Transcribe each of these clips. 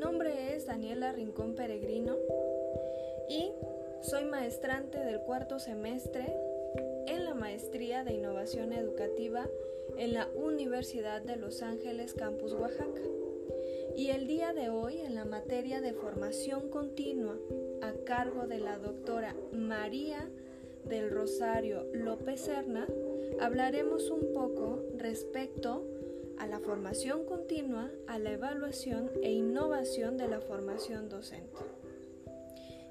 nombre es Daniela Rincón Peregrino y soy maestrante del cuarto semestre en la Maestría de Innovación Educativa en la Universidad de Los Ángeles Campus Oaxaca. Y el día de hoy en la materia de formación continua a cargo de la doctora María del Rosario López Serna, hablaremos un poco respecto a la formación continua, a la evaluación e innovación de la formación docente.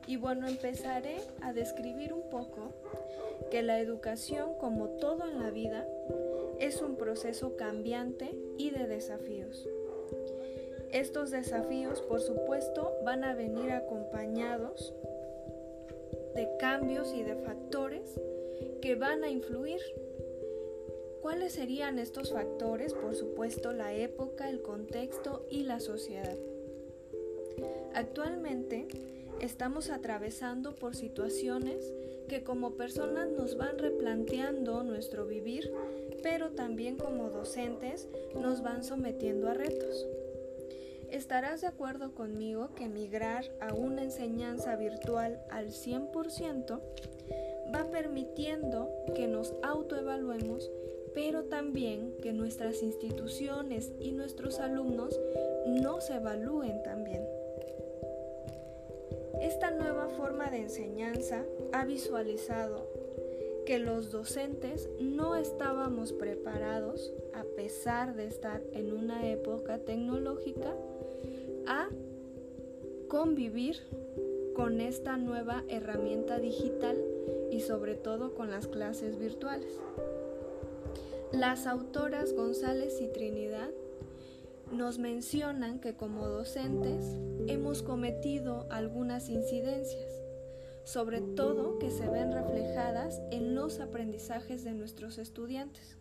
Y bueno, empezaré a describir un poco que la educación, como todo en la vida, es un proceso cambiante y de desafíos. Estos desafíos, por supuesto, van a venir acompañados de cambios y de factores que van a influir. ¿Cuáles serían estos factores? Por supuesto, la época, el contexto y la sociedad. Actualmente estamos atravesando por situaciones que como personas nos van replanteando nuestro vivir, pero también como docentes nos van sometiendo a retos. Estarás de acuerdo conmigo que migrar a una enseñanza virtual al 100% va permitiendo que nos autoevaluemos, pero también que nuestras instituciones y nuestros alumnos nos evalúen también. Esta nueva forma de enseñanza ha visualizado que los docentes no estábamos preparados, a pesar de estar en una época tecnológica, a convivir con esta nueva herramienta digital y sobre todo con las clases virtuales. Las autoras González y Trinidad nos mencionan que como docentes hemos cometido algunas incidencias, sobre todo que se ven reflejadas en los aprendizajes de nuestros estudiantes.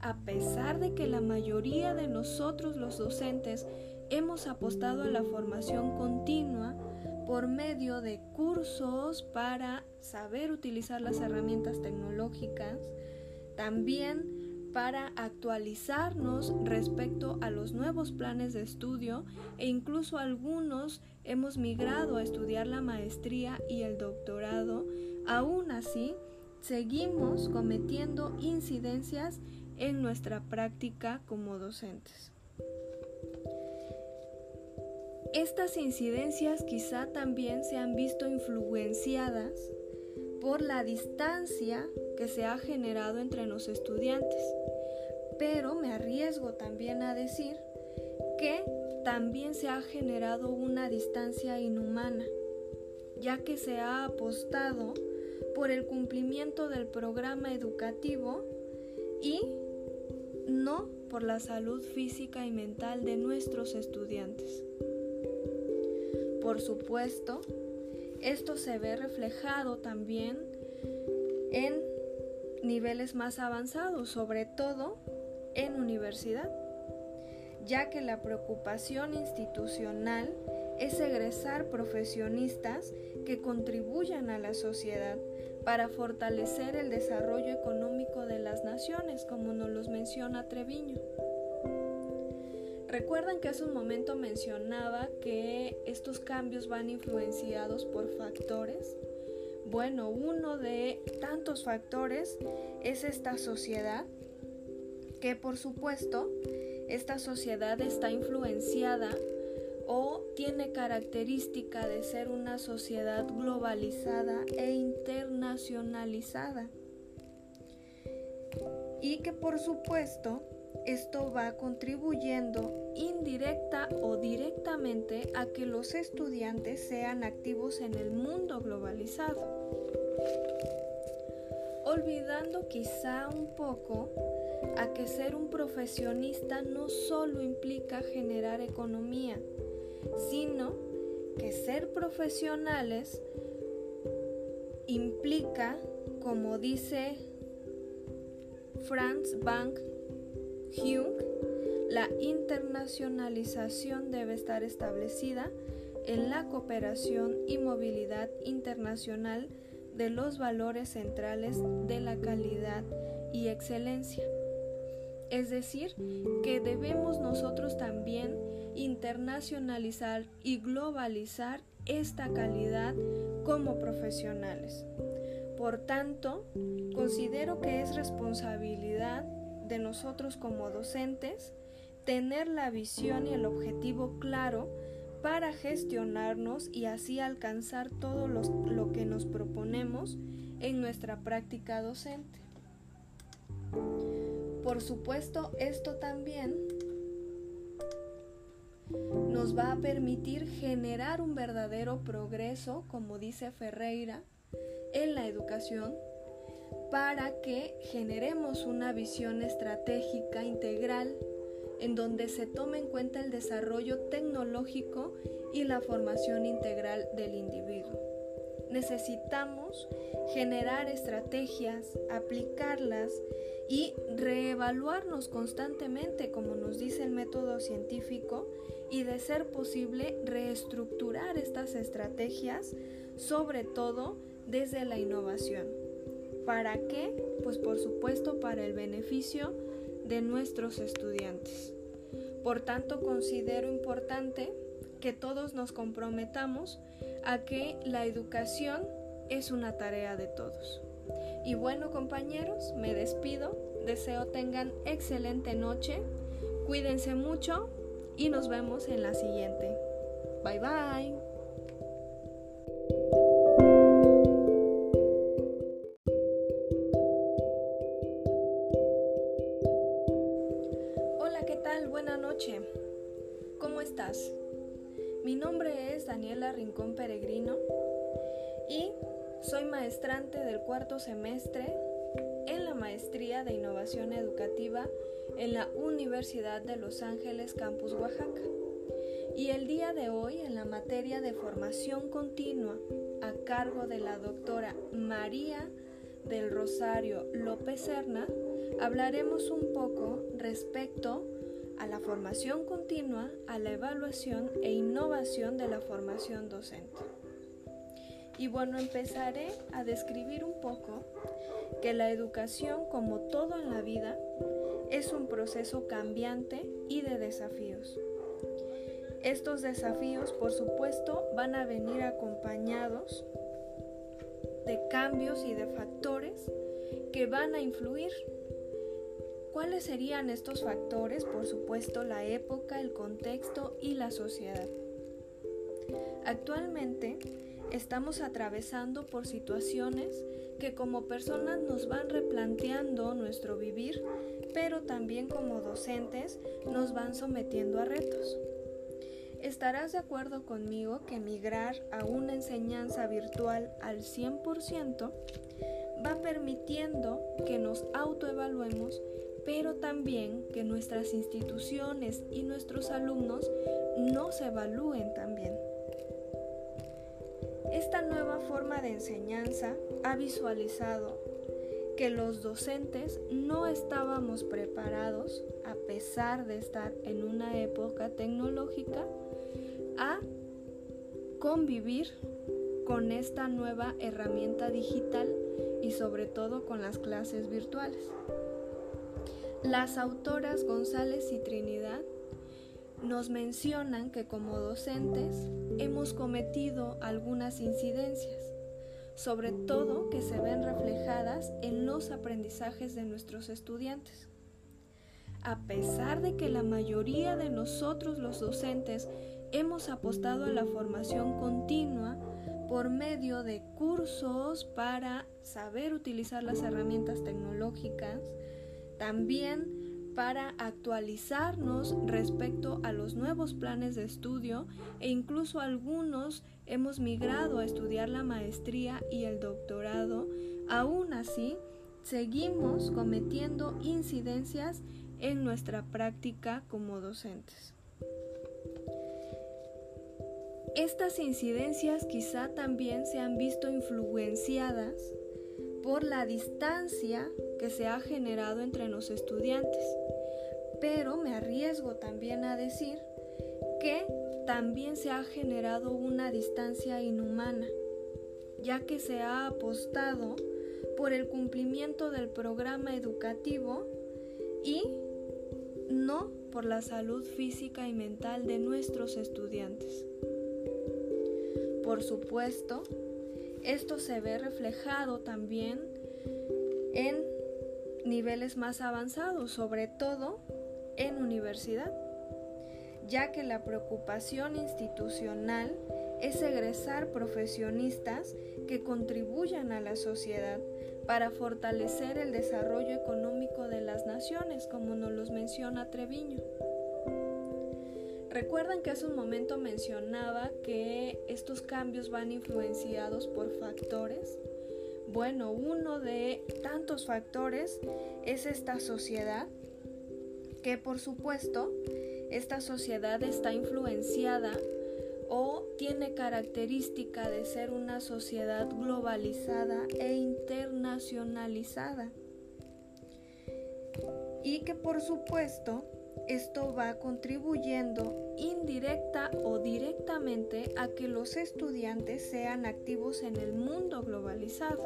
A pesar de que la mayoría de nosotros los docentes hemos apostado a la formación continua por medio de cursos para saber utilizar las herramientas tecnológicas, también para actualizarnos respecto a los nuevos planes de estudio e incluso algunos hemos migrado a estudiar la maestría y el doctorado. Aún así, seguimos cometiendo incidencias en nuestra práctica como docentes. Estas incidencias quizá también se han visto influenciadas por la distancia que se ha generado entre los estudiantes. Pero me arriesgo también a decir que también se ha generado una distancia inhumana, ya que se ha apostado por el cumplimiento del programa educativo y no por la salud física y mental de nuestros estudiantes. Por supuesto, esto se ve reflejado también en niveles más avanzados, sobre todo en universidad, ya que la preocupación institucional es egresar profesionistas que contribuyan a la sociedad para fortalecer el desarrollo económico de las naciones, como nos los menciona Treviño. Recuerdan que hace un momento mencionaba que estos cambios van influenciados por factores. Bueno, uno de tantos factores es esta sociedad, que por supuesto esta sociedad está influenciada o tiene característica de ser una sociedad globalizada e internacionalizada. Y que por supuesto esto va contribuyendo indirecta o directamente a que los estudiantes sean activos en el mundo globalizado. Olvidando quizá un poco a que ser un profesionista no solo implica generar economía, sino que ser profesionales implica, como dice Franz Bank Jung, la internacionalización debe estar establecida en la cooperación y movilidad internacional de los valores centrales de la calidad y excelencia. Es decir, que debemos nosotros también internacionalizar y globalizar esta calidad como profesionales. Por tanto, considero que es responsabilidad de nosotros como docentes tener la visión y el objetivo claro para gestionarnos y así alcanzar todo lo que nos proponemos en nuestra práctica docente. Por supuesto, esto también nos va a permitir generar un verdadero progreso, como dice Ferreira, en la educación para que generemos una visión estratégica integral en donde se tome en cuenta el desarrollo tecnológico y la formación integral del individuo. Necesitamos generar estrategias, aplicarlas y reevaluarnos constantemente, como nos dice el método científico, y de ser posible reestructurar estas estrategias, sobre todo desde la innovación. ¿Para qué? Pues por supuesto para el beneficio de nuestros estudiantes. Por tanto, considero importante que todos nos comprometamos a que la educación es una tarea de todos. Y bueno compañeros, me despido, deseo tengan excelente noche, cuídense mucho y nos vemos en la siguiente. Bye bye. Noche. ¿Cómo estás? Mi nombre es Daniela Rincón Peregrino y soy maestrante del cuarto semestre en la Maestría de Innovación Educativa en la Universidad de Los Ángeles Campus Oaxaca. Y el día de hoy en la materia de formación continua a cargo de la doctora María del Rosario López Serna, hablaremos un poco respecto formación continua, a la evaluación e innovación de la formación docente. Y bueno, empezaré a describir un poco que la educación, como todo en la vida, es un proceso cambiante y de desafíos. Estos desafíos, por supuesto, van a venir acompañados de cambios y de factores que van a influir. ¿Cuáles serían estos factores? Por supuesto, la época, el contexto y la sociedad. Actualmente estamos atravesando por situaciones que como personas nos van replanteando nuestro vivir pero también como docentes nos van sometiendo a retos. Estarás de acuerdo conmigo que migrar a una enseñanza virtual al 100% va permitiendo que nos autoevaluemos, pero también que nuestras instituciones y nuestros alumnos nos evalúen también. Esta nueva forma de enseñanza ha visualizado que los docentes no estábamos preparados, a pesar de estar en una época tecnológica, a convivir con esta nueva herramienta digital y sobre todo con las clases virtuales. Las autoras González y Trinidad nos mencionan que como docentes hemos cometido algunas incidencias sobre todo que se ven reflejadas en los aprendizajes de nuestros estudiantes. A pesar de que la mayoría de nosotros los docentes hemos apostado a la formación continua por medio de cursos para saber utilizar las herramientas tecnológicas, también para actualizarnos respecto a los nuevos planes de estudio e incluso algunos hemos migrado a estudiar la maestría y el doctorado, aún así seguimos cometiendo incidencias en nuestra práctica como docentes. Estas incidencias quizá también se han visto influenciadas por la distancia que se ha generado entre los estudiantes. Pero me arriesgo también a decir que también se ha generado una distancia inhumana, ya que se ha apostado por el cumplimiento del programa educativo y no por la salud física y mental de nuestros estudiantes. Por supuesto, esto se ve reflejado también en niveles más avanzados, sobre todo en universidad, ya que la preocupación institucional es egresar profesionistas que contribuyan a la sociedad para fortalecer el desarrollo económico de las naciones, como nos los menciona Treviño. Recuerdan que hace un momento mencionaba que estos cambios van influenciados por factores. Bueno, uno de tantos factores es esta sociedad, que por supuesto esta sociedad está influenciada o tiene característica de ser una sociedad globalizada e internacionalizada. Y que por supuesto esto va contribuyendo indirecta o directamente a que los estudiantes sean activos en el mundo globalizado.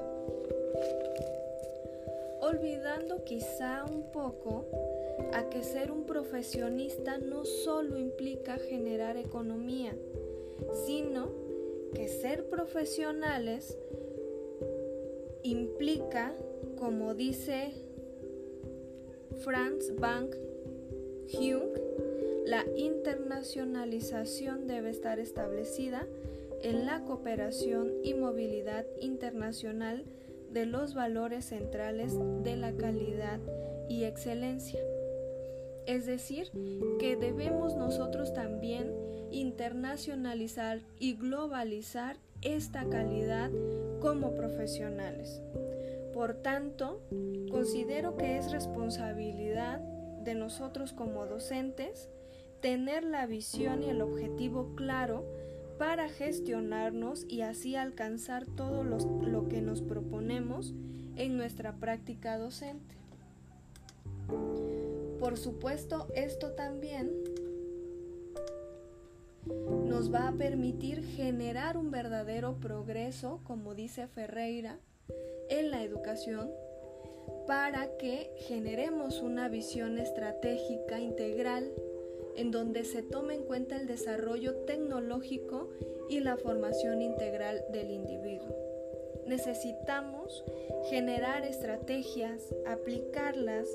Olvidando quizá un poco a que ser un profesionista no solo implica generar economía, sino que ser profesionales implica, como dice Franz Bank Jung, la internacionalización debe estar establecida en la cooperación y movilidad internacional de los valores centrales de la calidad y excelencia. Es decir, que debemos nosotros también internacionalizar y globalizar esta calidad como profesionales. Por tanto, considero que es responsabilidad de nosotros como docentes tener la visión y el objetivo claro para gestionarnos y así alcanzar todo lo que nos proponemos en nuestra práctica docente. Por supuesto, esto también nos va a permitir generar un verdadero progreso, como dice Ferreira, en la educación para que generemos una visión estratégica integral en donde se tome en cuenta el desarrollo tecnológico y la formación integral del individuo. Necesitamos generar estrategias, aplicarlas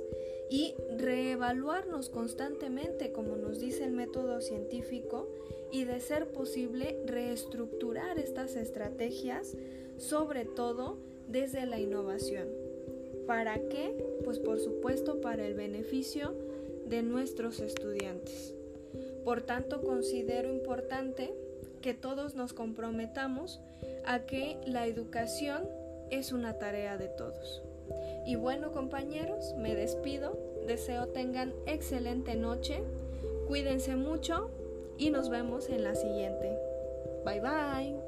y reevaluarnos constantemente, como nos dice el método científico, y de ser posible reestructurar estas estrategias, sobre todo desde la innovación. ¿Para qué? Pues por supuesto para el beneficio de nuestros estudiantes. Por tanto, considero importante que todos nos comprometamos a que la educación es una tarea de todos. Y bueno compañeros, me despido, deseo tengan excelente noche, cuídense mucho y nos vemos en la siguiente. Bye bye.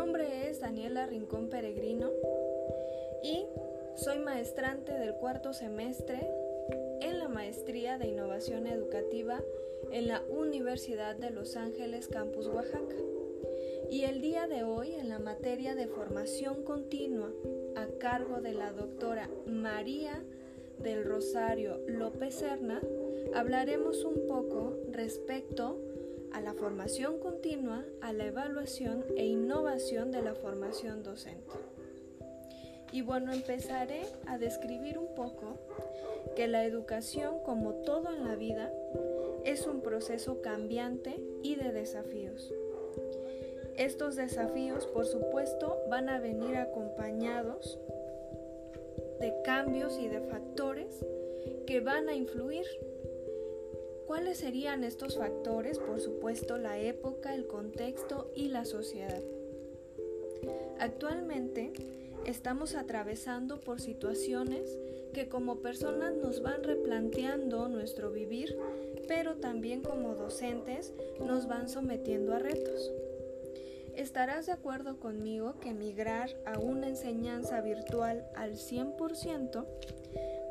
Nombre es Daniela Rincón Peregrino y soy maestrante del cuarto semestre en la Maestría de Innovación Educativa en la Universidad de Los Ángeles Campus Oaxaca. Y el día de hoy en la materia de formación continua a cargo de la doctora María del Rosario López Serna, hablaremos un poco respecto a la formación continua, a la evaluación e innovación de la formación docente. Y bueno, empezaré a describir un poco que la educación, como todo en la vida, es un proceso cambiante y de desafíos. Estos desafíos, por supuesto, van a venir acompañados de cambios y de factores que van a influir. ¿Cuáles serían estos factores? Por supuesto, la época, el contexto y la sociedad. Actualmente, estamos atravesando por situaciones que como personas nos van replanteando nuestro vivir, pero también como docentes nos van sometiendo a retos. Estarás de acuerdo conmigo que migrar a una enseñanza virtual al 100%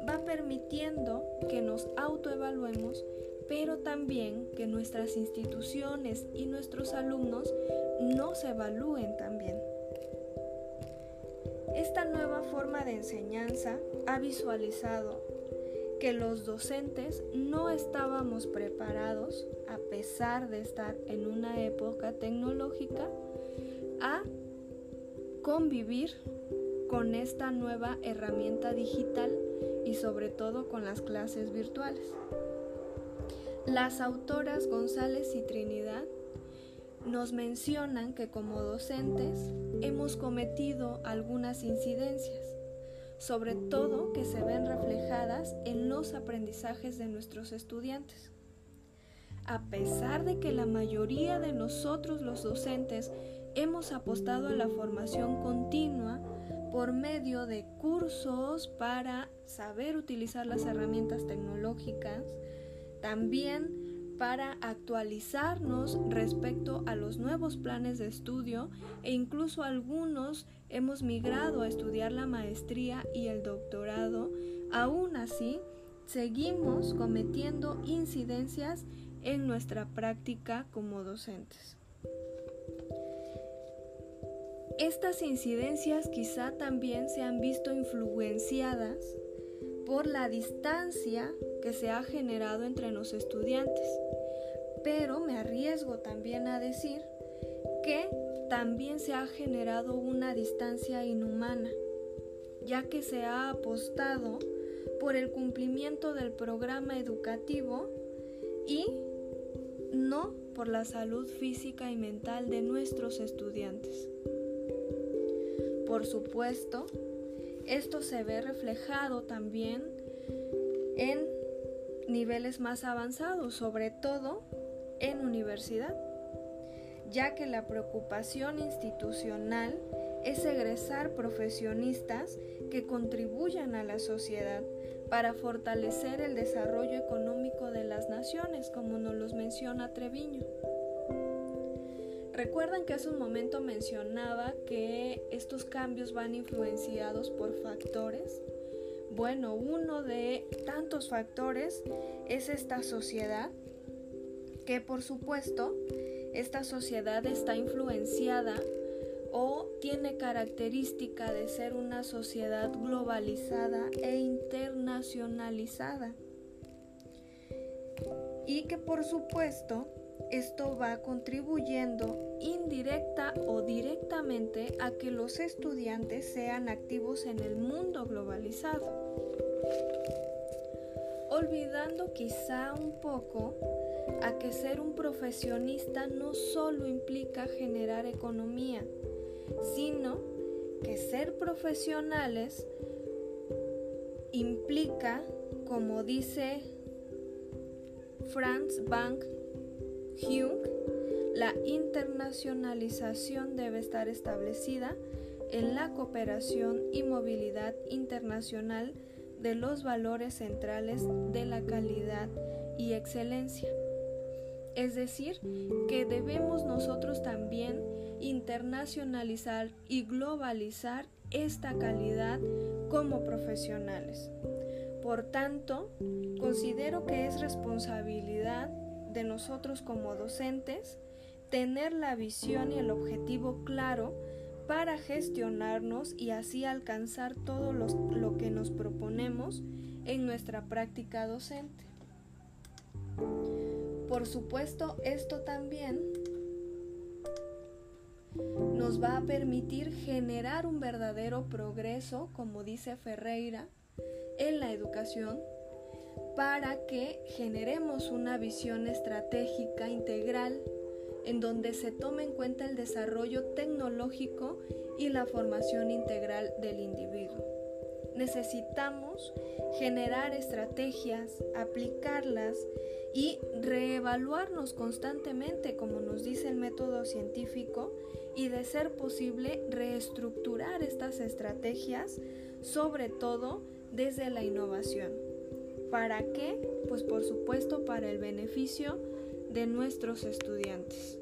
va permitiendo que nos autoevaluemos pero también que nuestras instituciones y nuestros alumnos no se evalúen también. Esta nueva forma de enseñanza ha visualizado que los docentes no estábamos preparados, a pesar de estar en una época tecnológica, a convivir con esta nueva herramienta digital y sobre todo con las clases virtuales. Las autoras González y Trinidad nos mencionan que como docentes hemos cometido algunas incidencias, sobre todo que se ven reflejadas en los aprendizajes de nuestros estudiantes. A pesar de que la mayoría de nosotros los docentes hemos apostado a la formación continua por medio de cursos para saber utilizar las herramientas tecnológicas, también para actualizarnos respecto a los nuevos planes de estudio e incluso algunos hemos migrado a estudiar la maestría y el doctorado, aún así seguimos cometiendo incidencias en nuestra práctica como docentes. Estas incidencias quizá también se han visto influenciadas por la distancia que se ha generado entre los estudiantes pero me arriesgo también a decir que también se ha generado una distancia inhumana, ya que se ha apostado por el cumplimiento del programa educativo y no por la salud física y mental de nuestros estudiantes. Por supuesto, esto se ve reflejado también en niveles más avanzados, sobre todo en universidad, ya que la preocupación institucional es egresar profesionistas que contribuyan a la sociedad para fortalecer el desarrollo económico de las naciones, como nos los menciona Treviño. Recuerdan que hace un momento mencionaba que estos cambios van influenciados por factores. Bueno, uno de tantos factores es esta sociedad que por supuesto esta sociedad está influenciada o tiene característica de ser una sociedad globalizada e internacionalizada. Y que por supuesto esto va contribuyendo indirecta o directamente a que los estudiantes sean activos en el mundo globalizado. Olvidando quizá un poco a que ser un profesionista no solo implica generar economía, sino que ser profesionales implica, como dice Franz Bank Jung, la internacionalización debe estar establecida en la cooperación y movilidad internacional de los valores centrales de la calidad y excelencia. Es decir, que debemos nosotros también internacionalizar y globalizar esta calidad como profesionales. Por tanto, considero que es responsabilidad de nosotros como docentes tener la visión y el objetivo claro para gestionarnos y así alcanzar todo lo que nos proponemos en nuestra práctica docente. Por supuesto, esto también nos va a permitir generar un verdadero progreso, como dice Ferreira, en la educación para que generemos una visión estratégica integral en donde se tome en cuenta el desarrollo tecnológico y la formación integral del individuo. Necesitamos generar estrategias, aplicarlas y reevaluarnos constantemente, como nos dice el método científico, y de ser posible reestructurar estas estrategias, sobre todo desde la innovación. ¿Para qué? Pues por supuesto para el beneficio de nuestros estudiantes.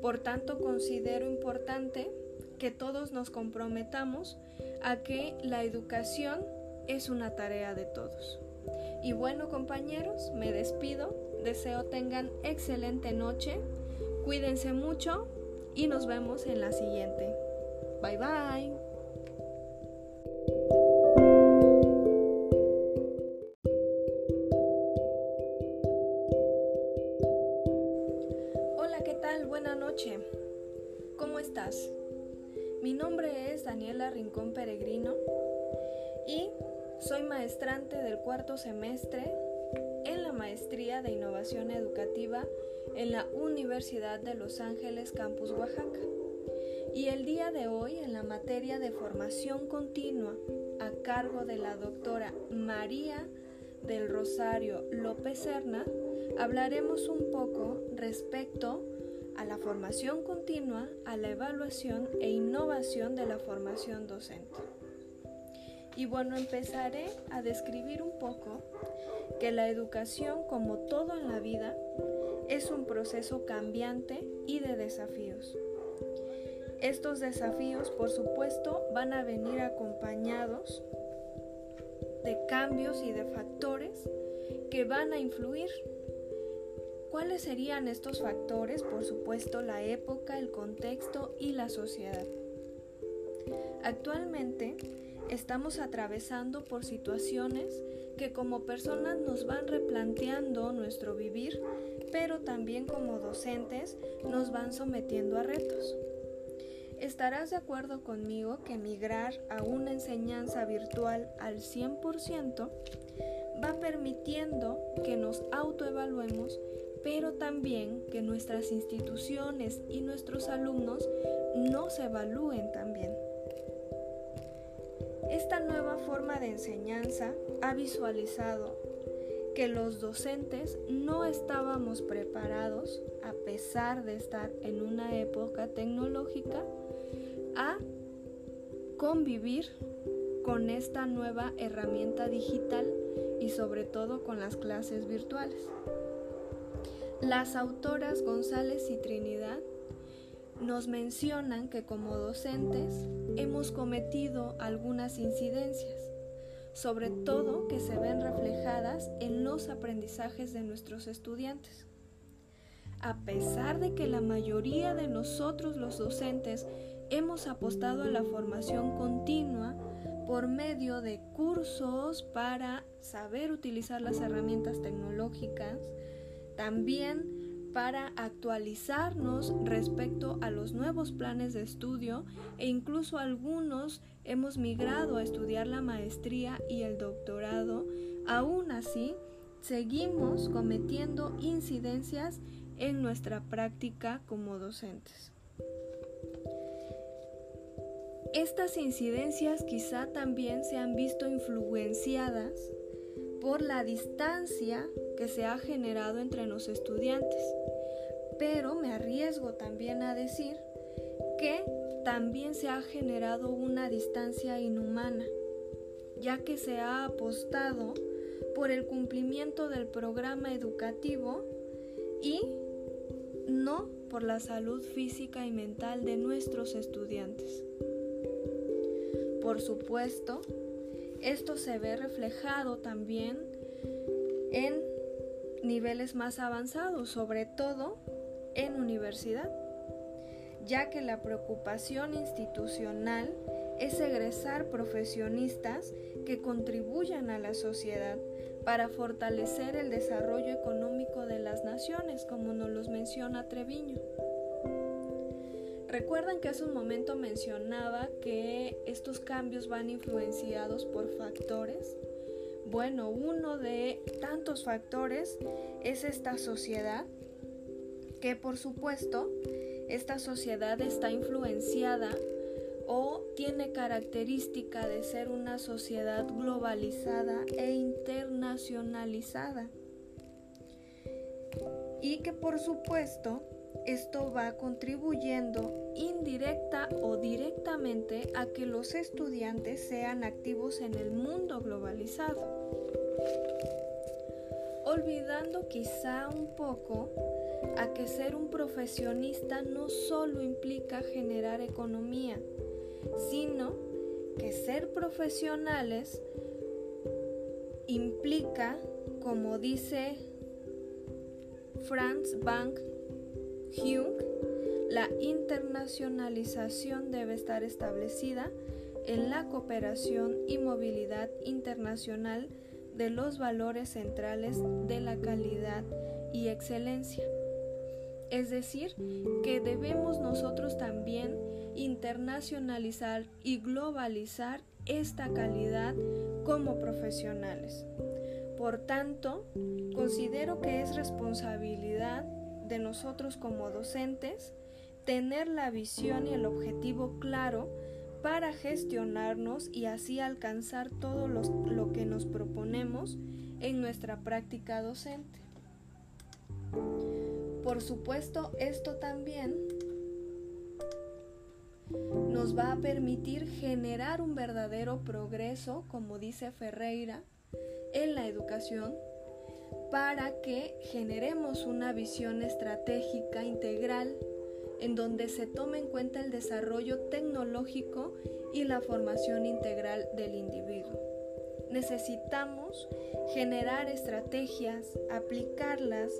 Por tanto, considero importante que todos nos comprometamos a que la educación es una tarea de todos. Y bueno compañeros, me despido deseo tengan excelente noche, cuídense mucho y nos vemos en la siguiente. Bye bye. Noche. ¿Cómo estás? Mi nombre es Daniela Rincón Peregrino y soy maestrante del cuarto semestre en la Maestría de Innovación Educativa en la Universidad de Los Ángeles Campus Oaxaca. Y el día de hoy en la materia de formación continua a cargo de la doctora María del Rosario López Serna, hablaremos un poco respecto a la formación continua, a la evaluación e innovación de la formación docente. Y bueno, empezaré a describir un poco que la educación, como todo en la vida, es un proceso cambiante y de desafíos. Estos desafíos, por supuesto, van a venir acompañados de cambios y de factores que van a influir. ¿Cuáles serían estos factores? Por supuesto, la época, el contexto y la sociedad. Actualmente estamos atravesando por situaciones que como personas nos van replanteando nuestro vivir, pero también como docentes nos van sometiendo a retos. Estarás de acuerdo conmigo que migrar a una enseñanza virtual al 100% va permitiendo que nos autoevaluemos, pero también que nuestras instituciones y nuestros alumnos nos evalúen también. Esta nueva forma de enseñanza ha visualizado que los docentes no estábamos preparados, a pesar de estar en una época tecnológica, a convivir con esta nueva herramienta digital y sobre todo con las clases virtuales. Las autoras González y Trinidad nos mencionan que como docentes hemos cometido algunas incidencias, sobre todo que se ven reflejadas en los aprendizajes de nuestros estudiantes. A pesar de que la mayoría de nosotros los docentes hemos apostado a la formación continua por medio de cursos para saber utilizar las herramientas tecnológicas, también para actualizarnos respecto a los nuevos planes de estudio e incluso algunos hemos migrado a estudiar la maestría y el doctorado, aún así seguimos cometiendo incidencias en nuestra práctica como docentes. Estas incidencias quizá también se han visto influenciadas por la distancia que se ha generado entre los estudiantes, pero me arriesgo también a decir que también se ha generado una distancia inhumana, ya que se ha apostado por el cumplimiento del programa educativo y no por la salud física y mental de nuestros estudiantes. Por supuesto, esto se ve reflejado también en niveles más avanzados, sobre todo en universidad, ya que la preocupación institucional es egresar profesionistas que contribuyan a la sociedad para fortalecer el desarrollo económico de las naciones, como nos los menciona Treviño. Recuerdan que hace un momento mencionaba que estos cambios van influenciados por factores. Bueno, uno de tantos factores es esta sociedad, que por supuesto esta sociedad está influenciada o tiene característica de ser una sociedad globalizada e internacionalizada. Y que por supuesto esto va contribuyendo indirecta o directamente a que los estudiantes sean activos en el mundo globalizado. Olvidando quizá un poco a que ser un profesionista no solo implica generar economía, sino que ser profesionales implica, como dice Franz Bank Jung, la internacionalización debe estar establecida en la cooperación y movilidad internacional de los valores centrales de la calidad y excelencia. Es decir, que debemos nosotros también internacionalizar y globalizar esta calidad como profesionales. Por tanto, considero que es responsabilidad de nosotros como docentes tener la visión y el objetivo claro para gestionarnos y así alcanzar todo lo que nos proponemos en nuestra práctica docente. Por supuesto, esto también nos va a permitir generar un verdadero progreso, como dice Ferreira, en la educación para que generemos una visión estratégica integral en donde se tome en cuenta el desarrollo tecnológico y la formación integral del individuo. Necesitamos generar estrategias, aplicarlas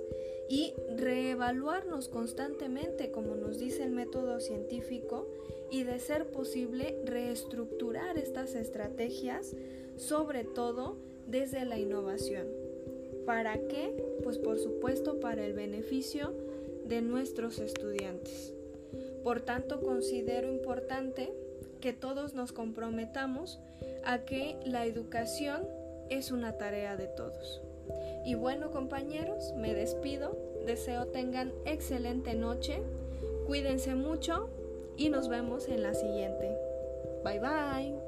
y reevaluarnos constantemente, como nos dice el método científico, y de ser posible reestructurar estas estrategias, sobre todo desde la innovación. ¿Para qué? Pues por supuesto para el beneficio de nuestros estudiantes. Por tanto, considero importante que todos nos comprometamos a que la educación es una tarea de todos. Y bueno compañeros, me despido, deseo tengan excelente noche, cuídense mucho y nos vemos en la siguiente. Bye bye.